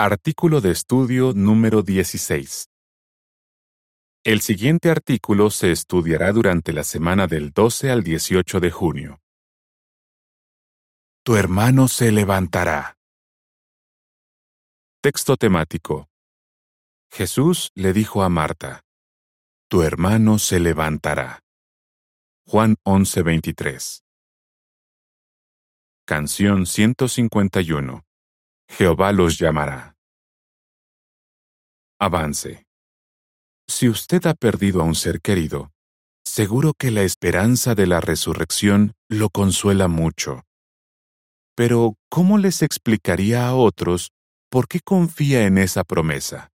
Artículo de estudio número 16. El siguiente artículo se estudiará durante la semana del 12 al 18 de junio. Tu hermano se levantará. Texto temático. Jesús le dijo a Marta, Tu hermano se levantará. Juan 11:23. Canción 151. Jehová los llamará. Avance. Si usted ha perdido a un ser querido, seguro que la esperanza de la resurrección lo consuela mucho. Pero, ¿cómo les explicaría a otros por qué confía en esa promesa?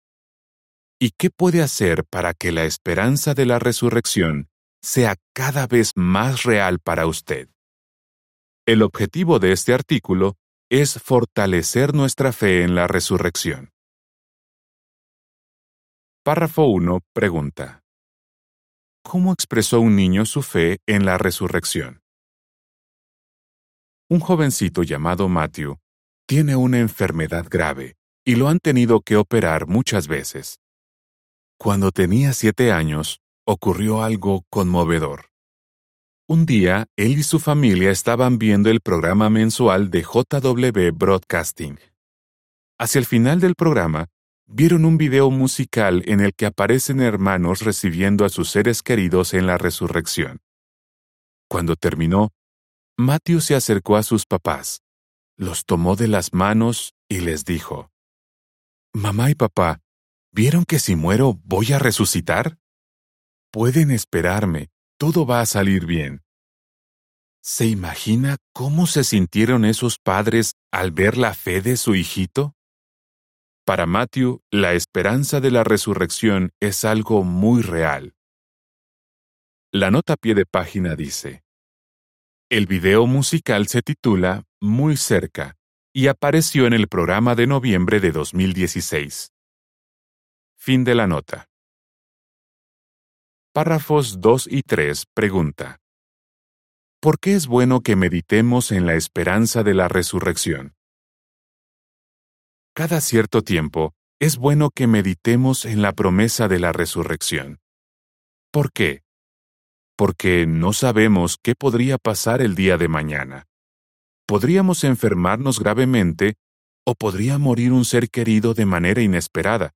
¿Y qué puede hacer para que la esperanza de la resurrección sea cada vez más real para usted? El objetivo de este artículo es fortalecer nuestra fe en la resurrección. Párrafo 1. Pregunta. ¿Cómo expresó un niño su fe en la resurrección? Un jovencito llamado Matthew tiene una enfermedad grave y lo han tenido que operar muchas veces. Cuando tenía siete años, ocurrió algo conmovedor. Un día, él y su familia estaban viendo el programa mensual de JW Broadcasting. Hacia el final del programa, vieron un video musical en el que aparecen hermanos recibiendo a sus seres queridos en la resurrección. Cuando terminó, Matthew se acercó a sus papás, los tomó de las manos y les dijo, Mamá y papá, ¿vieron que si muero voy a resucitar? Pueden esperarme, todo va a salir bien. ¿Se imagina cómo se sintieron esos padres al ver la fe de su hijito? Para Matthew, la esperanza de la resurrección es algo muy real. La nota a pie de página dice, El video musical se titula Muy cerca y apareció en el programa de noviembre de 2016. Fin de la nota. Párrafos 2 y 3 pregunta. ¿Por qué es bueno que meditemos en la esperanza de la resurrección? Cada cierto tiempo, es bueno que meditemos en la promesa de la resurrección. ¿Por qué? Porque no sabemos qué podría pasar el día de mañana. Podríamos enfermarnos gravemente o podría morir un ser querido de manera inesperada.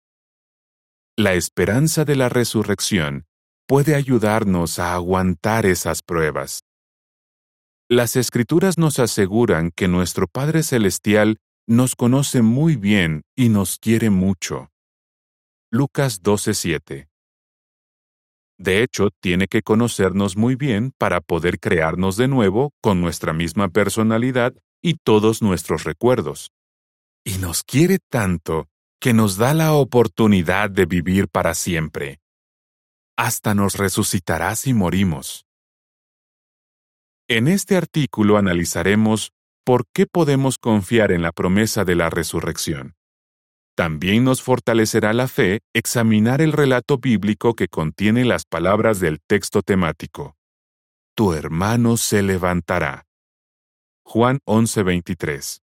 La esperanza de la resurrección puede ayudarnos a aguantar esas pruebas. Las escrituras nos aseguran que nuestro Padre Celestial nos conoce muy bien y nos quiere mucho. Lucas 12:7 De hecho, tiene que conocernos muy bien para poder crearnos de nuevo con nuestra misma personalidad y todos nuestros recuerdos. Y nos quiere tanto que nos da la oportunidad de vivir para siempre hasta nos resucitará si morimos. En este artículo analizaremos por qué podemos confiar en la promesa de la resurrección. También nos fortalecerá la fe examinar el relato bíblico que contiene las palabras del texto temático. Tu hermano se levantará. Juan 11:23.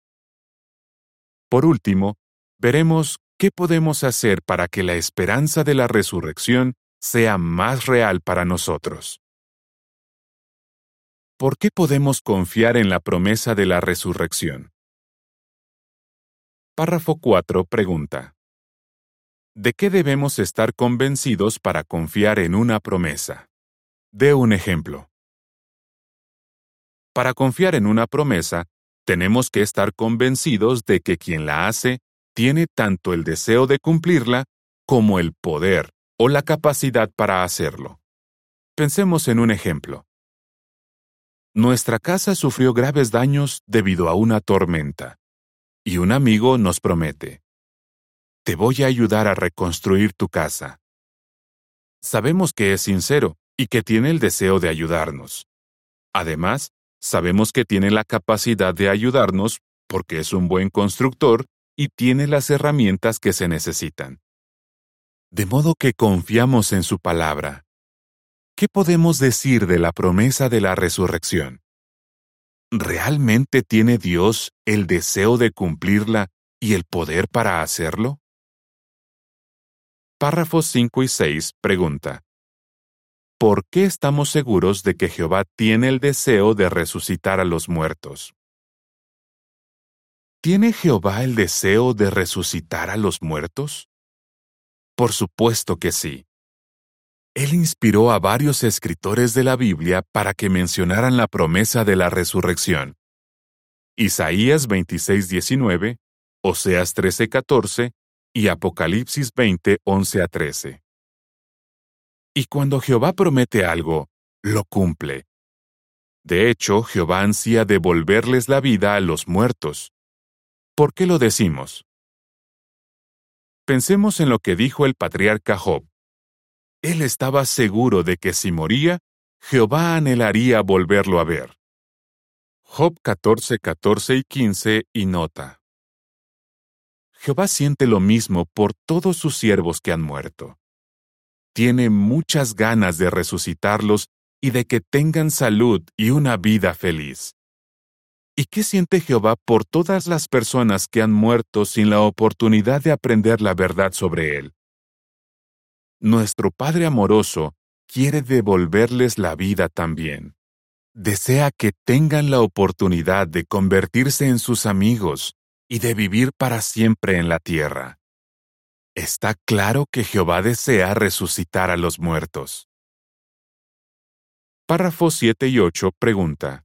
Por último, veremos qué podemos hacer para que la esperanza de la resurrección sea más real para nosotros. ¿Por qué podemos confiar en la promesa de la resurrección? Párrafo 4 pregunta. ¿De qué debemos estar convencidos para confiar en una promesa? De un ejemplo. Para confiar en una promesa, tenemos que estar convencidos de que quien la hace tiene tanto el deseo de cumplirla como el poder, o la capacidad para hacerlo. Pensemos en un ejemplo. Nuestra casa sufrió graves daños debido a una tormenta, y un amigo nos promete, te voy a ayudar a reconstruir tu casa. Sabemos que es sincero y que tiene el deseo de ayudarnos. Además, sabemos que tiene la capacidad de ayudarnos porque es un buen constructor y tiene las herramientas que se necesitan de modo que confiamos en su palabra. ¿Qué podemos decir de la promesa de la resurrección? ¿Realmente tiene Dios el deseo de cumplirla y el poder para hacerlo? Párrafos 5 y 6 pregunta. ¿Por qué estamos seguros de que Jehová tiene el deseo de resucitar a los muertos? ¿Tiene Jehová el deseo de resucitar a los muertos? Por supuesto que sí. Él inspiró a varios escritores de la Biblia para que mencionaran la promesa de la resurrección. Isaías 26:19, Oseas 13:14 y Apocalipsis 20:11 a 13. Y cuando Jehová promete algo, lo cumple. De hecho, Jehová ansía devolverles la vida a los muertos. ¿Por qué lo decimos? Pensemos en lo que dijo el patriarca Job. Él estaba seguro de que si moría, Jehová anhelaría volverlo a ver. Job 14, 14 y 15 y nota. Jehová siente lo mismo por todos sus siervos que han muerto. Tiene muchas ganas de resucitarlos y de que tengan salud y una vida feliz. ¿Y qué siente Jehová por todas las personas que han muerto sin la oportunidad de aprender la verdad sobre Él? nuestro Padre amoroso quiere devolverles la vida también. Desea que tengan la oportunidad de convertirse en sus amigos y de vivir para siempre en la tierra. Está claro que Jehová desea resucitar a los muertos. Párrafos 7 y 8 pregunta.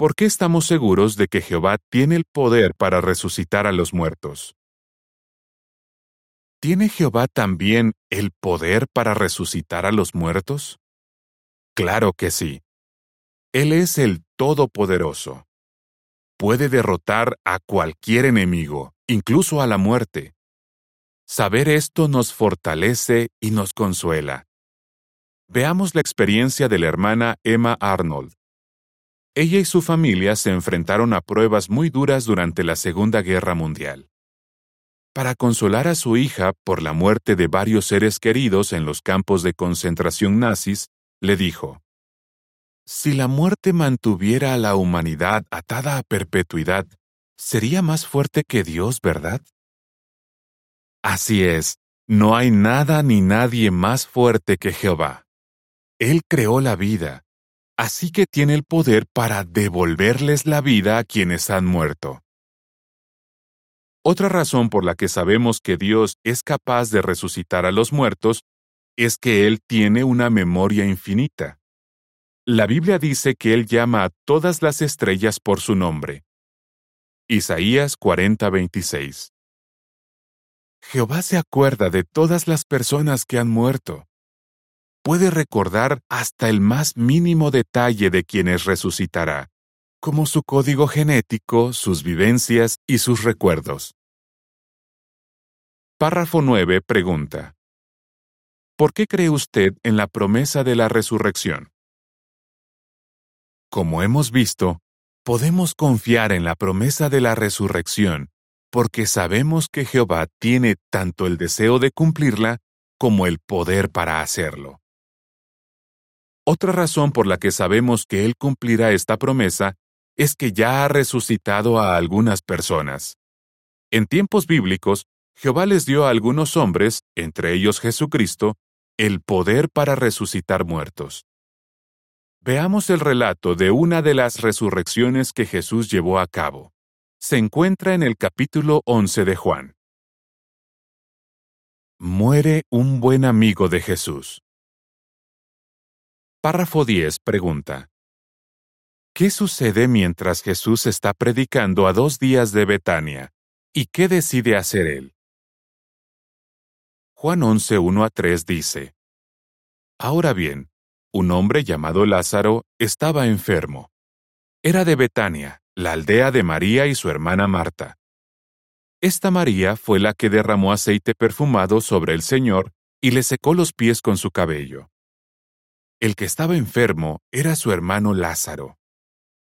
¿Por qué estamos seguros de que Jehová tiene el poder para resucitar a los muertos? ¿Tiene Jehová también el poder para resucitar a los muertos? Claro que sí. Él es el Todopoderoso. Puede derrotar a cualquier enemigo, incluso a la muerte. Saber esto nos fortalece y nos consuela. Veamos la experiencia de la hermana Emma Arnold. Ella y su familia se enfrentaron a pruebas muy duras durante la Segunda Guerra Mundial. Para consolar a su hija por la muerte de varios seres queridos en los campos de concentración nazis, le dijo, Si la muerte mantuviera a la humanidad atada a perpetuidad, sería más fuerte que Dios, ¿verdad? Así es, no hay nada ni nadie más fuerte que Jehová. Él creó la vida, así que tiene el poder para devolverles la vida a quienes han muerto. Otra razón por la que sabemos que Dios es capaz de resucitar a los muertos es que Él tiene una memoria infinita. La Biblia dice que Él llama a todas las estrellas por su nombre. Isaías 40:26 Jehová se acuerda de todas las personas que han muerto. Puede recordar hasta el más mínimo detalle de quienes resucitará como su código genético, sus vivencias y sus recuerdos. Párrafo 9 pregunta. ¿Por qué cree usted en la promesa de la resurrección? Como hemos visto, podemos confiar en la promesa de la resurrección porque sabemos que Jehová tiene tanto el deseo de cumplirla como el poder para hacerlo. Otra razón por la que sabemos que Él cumplirá esta promesa es que ya ha resucitado a algunas personas. En tiempos bíblicos, Jehová les dio a algunos hombres, entre ellos Jesucristo, el poder para resucitar muertos. Veamos el relato de una de las resurrecciones que Jesús llevó a cabo. Se encuentra en el capítulo 11 de Juan. Muere un buen amigo de Jesús. Párrafo 10 pregunta. ¿Qué sucede mientras Jesús está predicando a dos días de Betania? ¿Y qué decide hacer él? Juan 11, 1 a 3 dice, Ahora bien, un hombre llamado Lázaro estaba enfermo. Era de Betania, la aldea de María y su hermana Marta. Esta María fue la que derramó aceite perfumado sobre el Señor y le secó los pies con su cabello. El que estaba enfermo era su hermano Lázaro.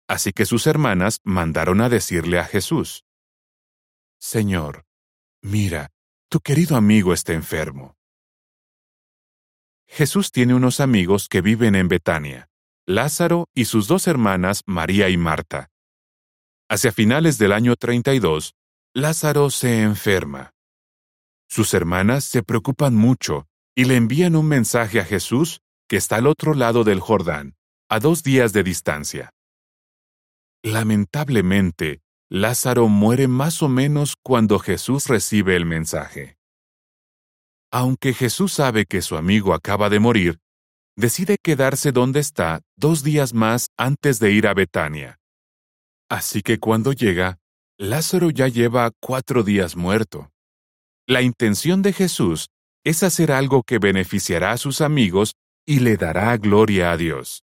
Así que sus hermanas mandaron a decirle a Jesús, Señor, mira, tu querido amigo está enfermo. Jesús tiene unos amigos que viven en Betania, Lázaro y sus dos hermanas, María y Marta. Hacia finales del año 32, Lázaro se enferma. Sus hermanas se preocupan mucho y le envían un mensaje a Jesús que está al otro lado del Jordán, a dos días de distancia. Lamentablemente, Lázaro muere más o menos cuando Jesús recibe el mensaje. Aunque Jesús sabe que su amigo acaba de morir, decide quedarse donde está dos días más antes de ir a Betania. Así que cuando llega, Lázaro ya lleva cuatro días muerto. La intención de Jesús es hacer algo que beneficiará a sus amigos y le dará gloria a Dios.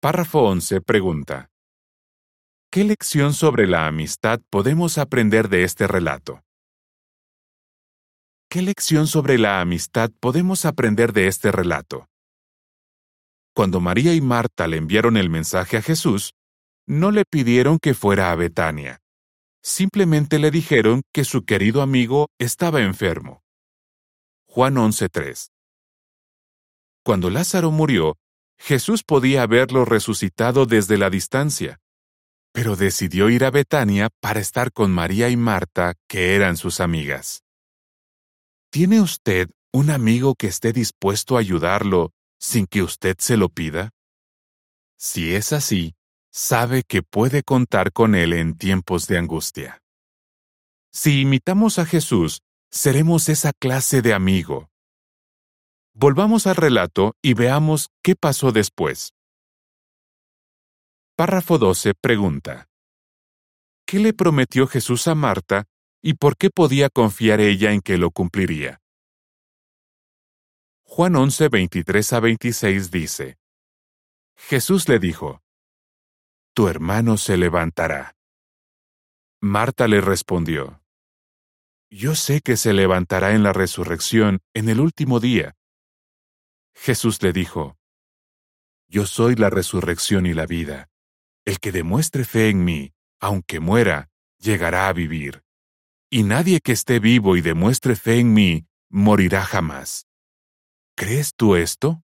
Párrafo 11 pregunta. ¿Qué lección sobre la amistad podemos aprender de este relato? ¿Qué lección sobre la amistad podemos aprender de este relato? Cuando María y Marta le enviaron el mensaje a Jesús, no le pidieron que fuera a Betania. Simplemente le dijeron que su querido amigo estaba enfermo. Juan 11.3 Cuando Lázaro murió, Jesús podía haberlo resucitado desde la distancia, pero decidió ir a Betania para estar con María y Marta, que eran sus amigas. ¿Tiene usted un amigo que esté dispuesto a ayudarlo sin que usted se lo pida? Si es así, sabe que puede contar con él en tiempos de angustia. Si imitamos a Jesús, seremos esa clase de amigo Volvamos al relato y veamos qué pasó después. Párrafo 12 pregunta. ¿Qué le prometió Jesús a Marta y por qué podía confiar ella en que lo cumpliría? Juan 11, 23 a 26 dice, Jesús le dijo, Tu hermano se levantará. Marta le respondió, Yo sé que se levantará en la resurrección en el último día. Jesús le dijo, Yo soy la resurrección y la vida. El que demuestre fe en mí, aunque muera, llegará a vivir. Y nadie que esté vivo y demuestre fe en mí, morirá jamás. ¿Crees tú esto?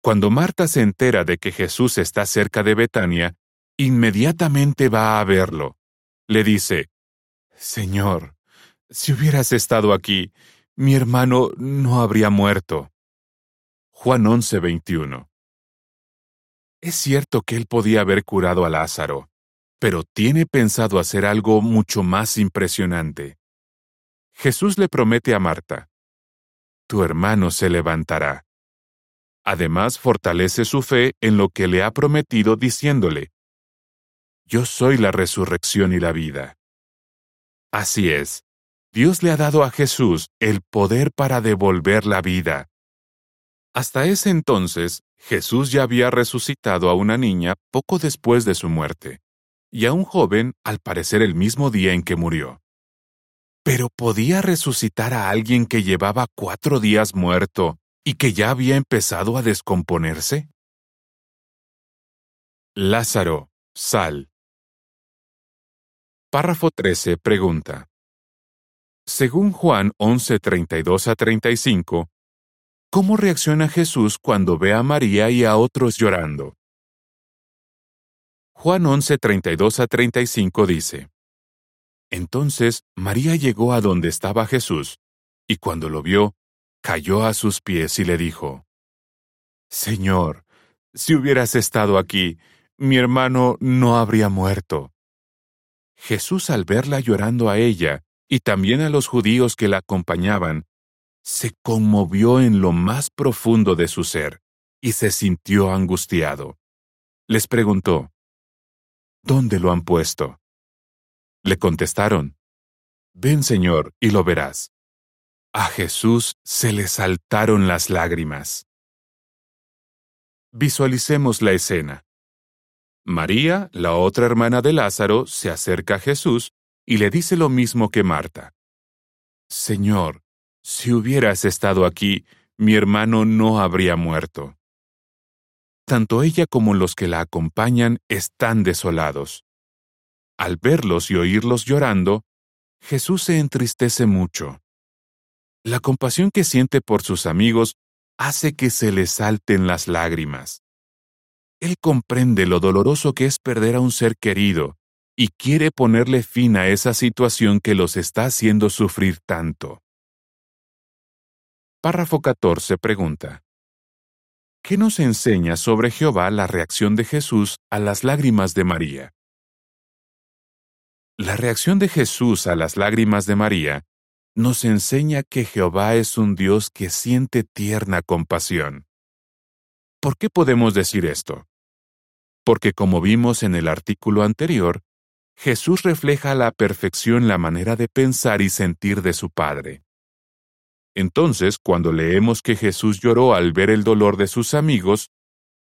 Cuando Marta se entera de que Jesús está cerca de Betania, inmediatamente va a verlo. Le dice, Señor, si hubieras estado aquí, mi hermano no habría muerto. Juan 11:21 Es cierto que él podía haber curado a Lázaro, pero tiene pensado hacer algo mucho más impresionante. Jesús le promete a Marta, Tu hermano se levantará. Además, fortalece su fe en lo que le ha prometido diciéndole, Yo soy la resurrección y la vida. Así es, Dios le ha dado a Jesús el poder para devolver la vida. Hasta ese entonces, Jesús ya había resucitado a una niña poco después de su muerte, y a un joven al parecer el mismo día en que murió. Pero ¿podía resucitar a alguien que llevaba cuatro días muerto y que ya había empezado a descomponerse? Lázaro, sal. Párrafo 13 pregunta. Según Juan 11:32 a 35, ¿cómo reacciona Jesús cuando ve a María y a otros llorando? Juan 11:32 a 35 dice, Entonces María llegó a donde estaba Jesús, y cuando lo vio, cayó a sus pies y le dijo, Señor, si hubieras estado aquí, mi hermano no habría muerto. Jesús al verla llorando a ella, y también a los judíos que la acompañaban, se conmovió en lo más profundo de su ser y se sintió angustiado. Les preguntó, ¿Dónde lo han puesto? Le contestaron, Ven, Señor, y lo verás. A Jesús se le saltaron las lágrimas. Visualicemos la escena. María, la otra hermana de Lázaro, se acerca a Jesús y le dice lo mismo que Marta. Señor, si hubieras estado aquí, mi hermano no habría muerto. Tanto ella como los que la acompañan están desolados. Al verlos y oírlos llorando, Jesús se entristece mucho. La compasión que siente por sus amigos hace que se le salten las lágrimas. Él comprende lo doloroso que es perder a un ser querido y quiere ponerle fin a esa situación que los está haciendo sufrir tanto. Párrafo 14 pregunta. ¿Qué nos enseña sobre Jehová la reacción de Jesús a las lágrimas de María? La reacción de Jesús a las lágrimas de María nos enseña que Jehová es un Dios que siente tierna compasión. ¿Por qué podemos decir esto? Porque como vimos en el artículo anterior, Jesús refleja a la perfección la manera de pensar y sentir de su Padre. Entonces, cuando leemos que Jesús lloró al ver el dolor de sus amigos,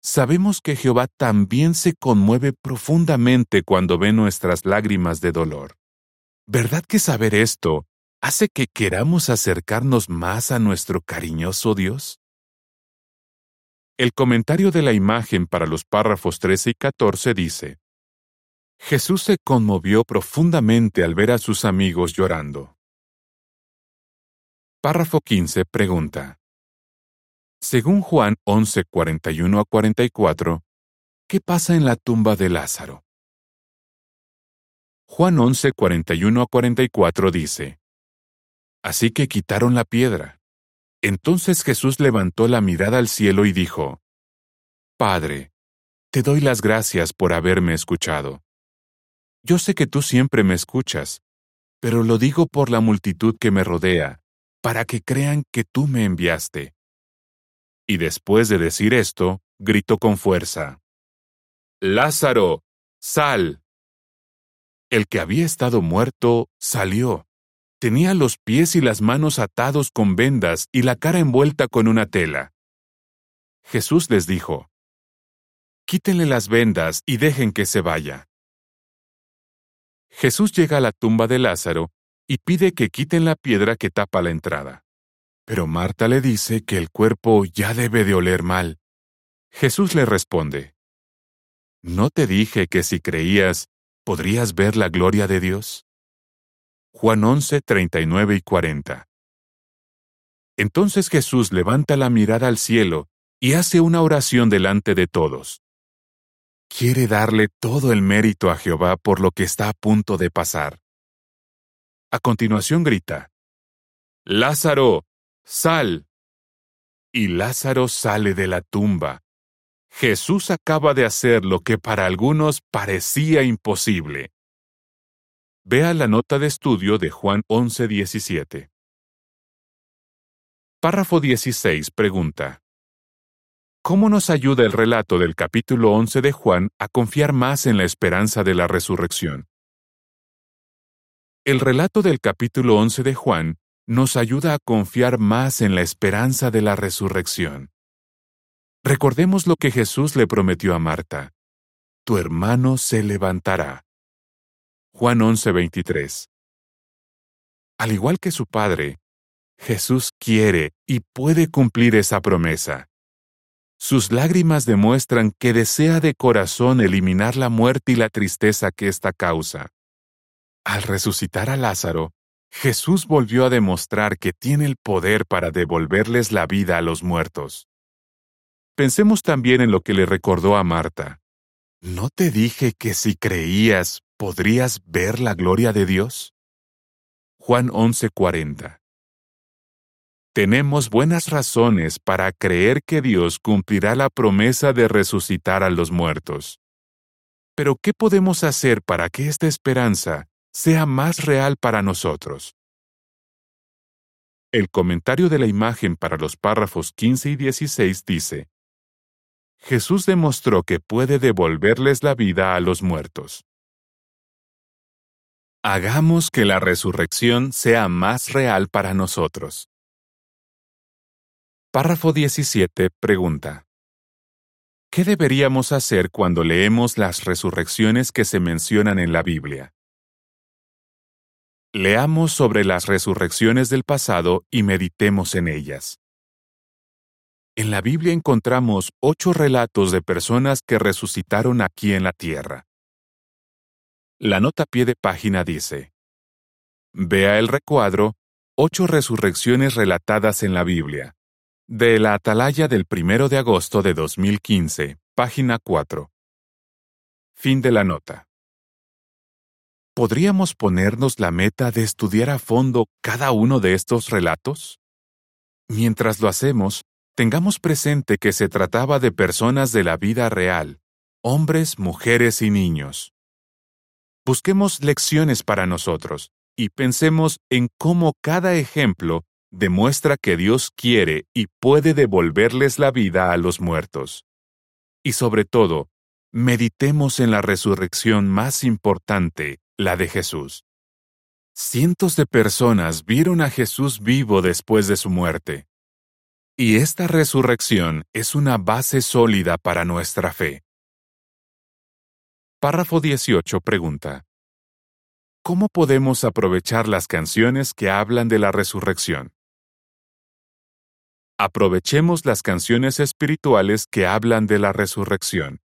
sabemos que Jehová también se conmueve profundamente cuando ve nuestras lágrimas de dolor. ¿Verdad que saber esto hace que queramos acercarnos más a nuestro cariñoso Dios? El comentario de la imagen para los párrafos 13 y 14 dice, Jesús se conmovió profundamente al ver a sus amigos llorando. Párrafo 15 pregunta. Según Juan 11, 41 a 44, ¿qué pasa en la tumba de Lázaro? Juan 11, 41 a 44 dice, Así que quitaron la piedra. Entonces Jesús levantó la mirada al cielo y dijo, Padre, te doy las gracias por haberme escuchado. Yo sé que tú siempre me escuchas, pero lo digo por la multitud que me rodea, para que crean que tú me enviaste. Y después de decir esto, gritó con fuerza, Lázaro, sal. El que había estado muerto salió. Tenía los pies y las manos atados con vendas y la cara envuelta con una tela. Jesús les dijo, Quítenle las vendas y dejen que se vaya. Jesús llega a la tumba de Lázaro y pide que quiten la piedra que tapa la entrada. Pero Marta le dice que el cuerpo ya debe de oler mal. Jesús le responde, ¿No te dije que si creías podrías ver la gloria de Dios? Juan 11, 39 y 40. Entonces Jesús levanta la mirada al cielo y hace una oración delante de todos quiere darle todo el mérito a Jehová por lo que está a punto de pasar. A continuación grita, Lázaro, sal. Y Lázaro sale de la tumba. Jesús acaba de hacer lo que para algunos parecía imposible. Vea la nota de estudio de Juan 11:17. Párrafo 16 pregunta. ¿Cómo nos ayuda el relato del capítulo 11 de Juan a confiar más en la esperanza de la resurrección? El relato del capítulo 11 de Juan nos ayuda a confiar más en la esperanza de la resurrección. Recordemos lo que Jesús le prometió a Marta. Tu hermano se levantará. Juan 11:23. Al igual que su Padre, Jesús quiere y puede cumplir esa promesa. Sus lágrimas demuestran que desea de corazón eliminar la muerte y la tristeza que esta causa. Al resucitar a Lázaro, Jesús volvió a demostrar que tiene el poder para devolverles la vida a los muertos. Pensemos también en lo que le recordó a Marta. ¿No te dije que si creías podrías ver la gloria de Dios? Juan 11:40 tenemos buenas razones para creer que Dios cumplirá la promesa de resucitar a los muertos. Pero ¿qué podemos hacer para que esta esperanza sea más real para nosotros? El comentario de la imagen para los párrafos 15 y 16 dice, Jesús demostró que puede devolverles la vida a los muertos. Hagamos que la resurrección sea más real para nosotros. Párrafo 17 pregunta. ¿Qué deberíamos hacer cuando leemos las resurrecciones que se mencionan en la Biblia? Leamos sobre las resurrecciones del pasado y meditemos en ellas. En la Biblia encontramos ocho relatos de personas que resucitaron aquí en la tierra. La nota pie de página dice, Vea el recuadro, ocho resurrecciones relatadas en la Biblia. De la Atalaya del 1 de agosto de 2015, página 4. Fin de la nota. ¿podríamos ponernos la meta de estudiar a fondo cada uno de estos relatos? Mientras lo hacemos, tengamos presente que se trataba de personas de la vida real, hombres, mujeres y niños. Busquemos lecciones para nosotros y pensemos en cómo cada ejemplo demuestra que Dios quiere y puede devolverles la vida a los muertos. Y sobre todo, meditemos en la resurrección más importante, la de Jesús. Cientos de personas vieron a Jesús vivo después de su muerte. Y esta resurrección es una base sólida para nuestra fe. Párrafo 18 pregunta. ¿Cómo podemos aprovechar las canciones que hablan de la resurrección? Aprovechemos las canciones espirituales que hablan de la resurrección.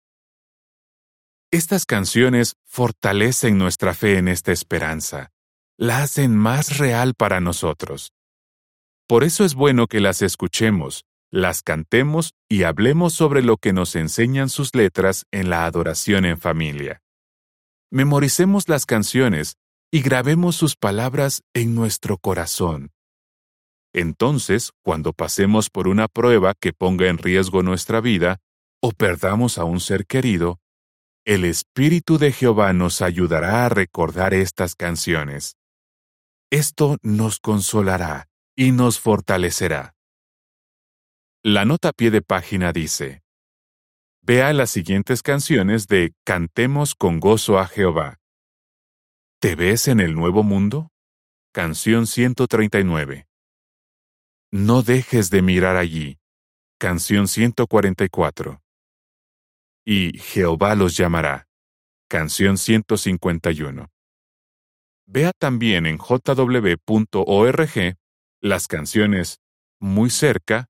Estas canciones fortalecen nuestra fe en esta esperanza, la hacen más real para nosotros. Por eso es bueno que las escuchemos, las cantemos y hablemos sobre lo que nos enseñan sus letras en la adoración en familia. Memoricemos las canciones y grabemos sus palabras en nuestro corazón. Entonces, cuando pasemos por una prueba que ponga en riesgo nuestra vida o perdamos a un ser querido, el Espíritu de Jehová nos ayudará a recordar estas canciones. Esto nos consolará y nos fortalecerá. La nota a pie de página dice, Vea las siguientes canciones de Cantemos con gozo a Jehová. ¿Te ves en el nuevo mundo? Canción 139. No dejes de mirar allí. Canción 144. Y Jehová los llamará. Canción 151. Vea también en jw.org las canciones Muy cerca,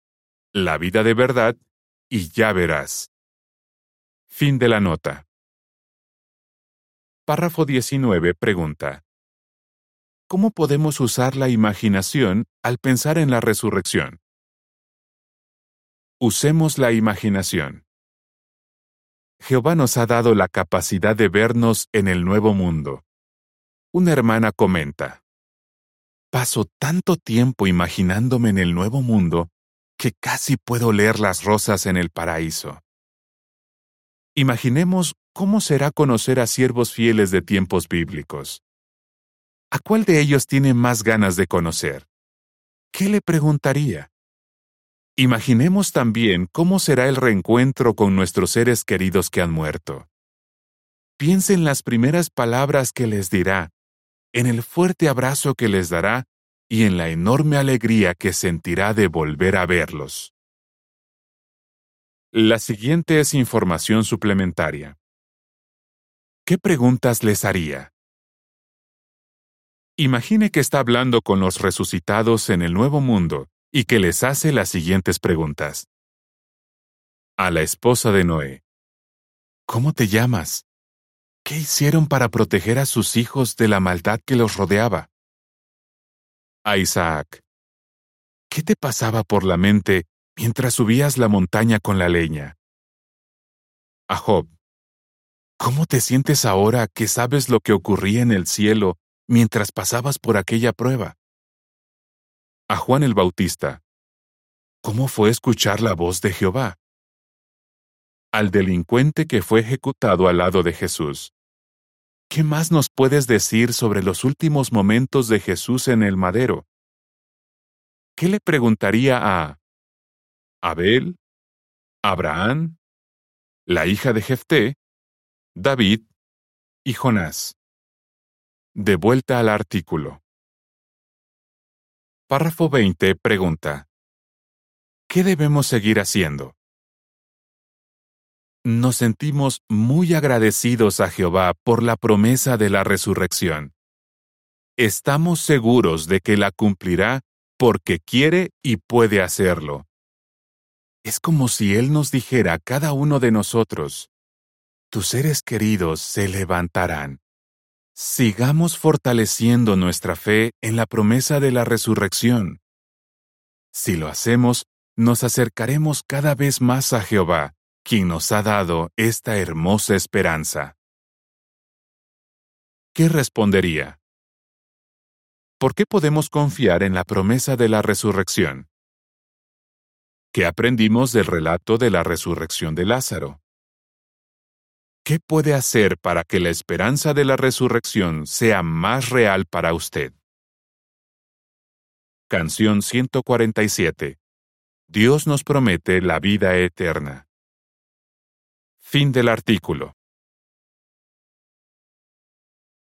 La vida de verdad y Ya verás. Fin de la nota. Párrafo 19 pregunta. ¿Cómo podemos usar la imaginación al pensar en la resurrección? Usemos la imaginación. Jehová nos ha dado la capacidad de vernos en el nuevo mundo. Una hermana comenta, Paso tanto tiempo imaginándome en el nuevo mundo que casi puedo leer las rosas en el paraíso. Imaginemos cómo será conocer a siervos fieles de tiempos bíblicos. ¿A cuál de ellos tiene más ganas de conocer? ¿Qué le preguntaría? Imaginemos también cómo será el reencuentro con nuestros seres queridos que han muerto. Piensen en las primeras palabras que les dirá, en el fuerte abrazo que les dará y en la enorme alegría que sentirá de volver a verlos. La siguiente es información suplementaria. ¿Qué preguntas les haría? Imagine que está hablando con los resucitados en el nuevo mundo y que les hace las siguientes preguntas. A la esposa de Noé. ¿Cómo te llamas? ¿Qué hicieron para proteger a sus hijos de la maldad que los rodeaba? A Isaac. ¿Qué te pasaba por la mente mientras subías la montaña con la leña? A Job. ¿Cómo te sientes ahora que sabes lo que ocurría en el cielo mientras pasabas por aquella prueba. A Juan el Bautista. ¿Cómo fue escuchar la voz de Jehová? Al delincuente que fue ejecutado al lado de Jesús. ¿Qué más nos puedes decir sobre los últimos momentos de Jesús en el madero? ¿Qué le preguntaría a Abel, Abraham, la hija de Jefté, David y Jonás? De vuelta al artículo. Párrafo 20 pregunta. ¿Qué debemos seguir haciendo? Nos sentimos muy agradecidos a Jehová por la promesa de la resurrección. Estamos seguros de que la cumplirá porque quiere y puede hacerlo. Es como si Él nos dijera a cada uno de nosotros, tus seres queridos se levantarán. Sigamos fortaleciendo nuestra fe en la promesa de la resurrección. Si lo hacemos, nos acercaremos cada vez más a Jehová, quien nos ha dado esta hermosa esperanza. ¿qué respondería? ¿Por qué podemos confiar en la promesa de la resurrección? ¿Qué aprendimos del relato de la resurrección de Lázaro? ¿Qué puede hacer para que la esperanza de la resurrección sea más real para usted? Canción 147. Dios nos promete la vida eterna. Fin del artículo.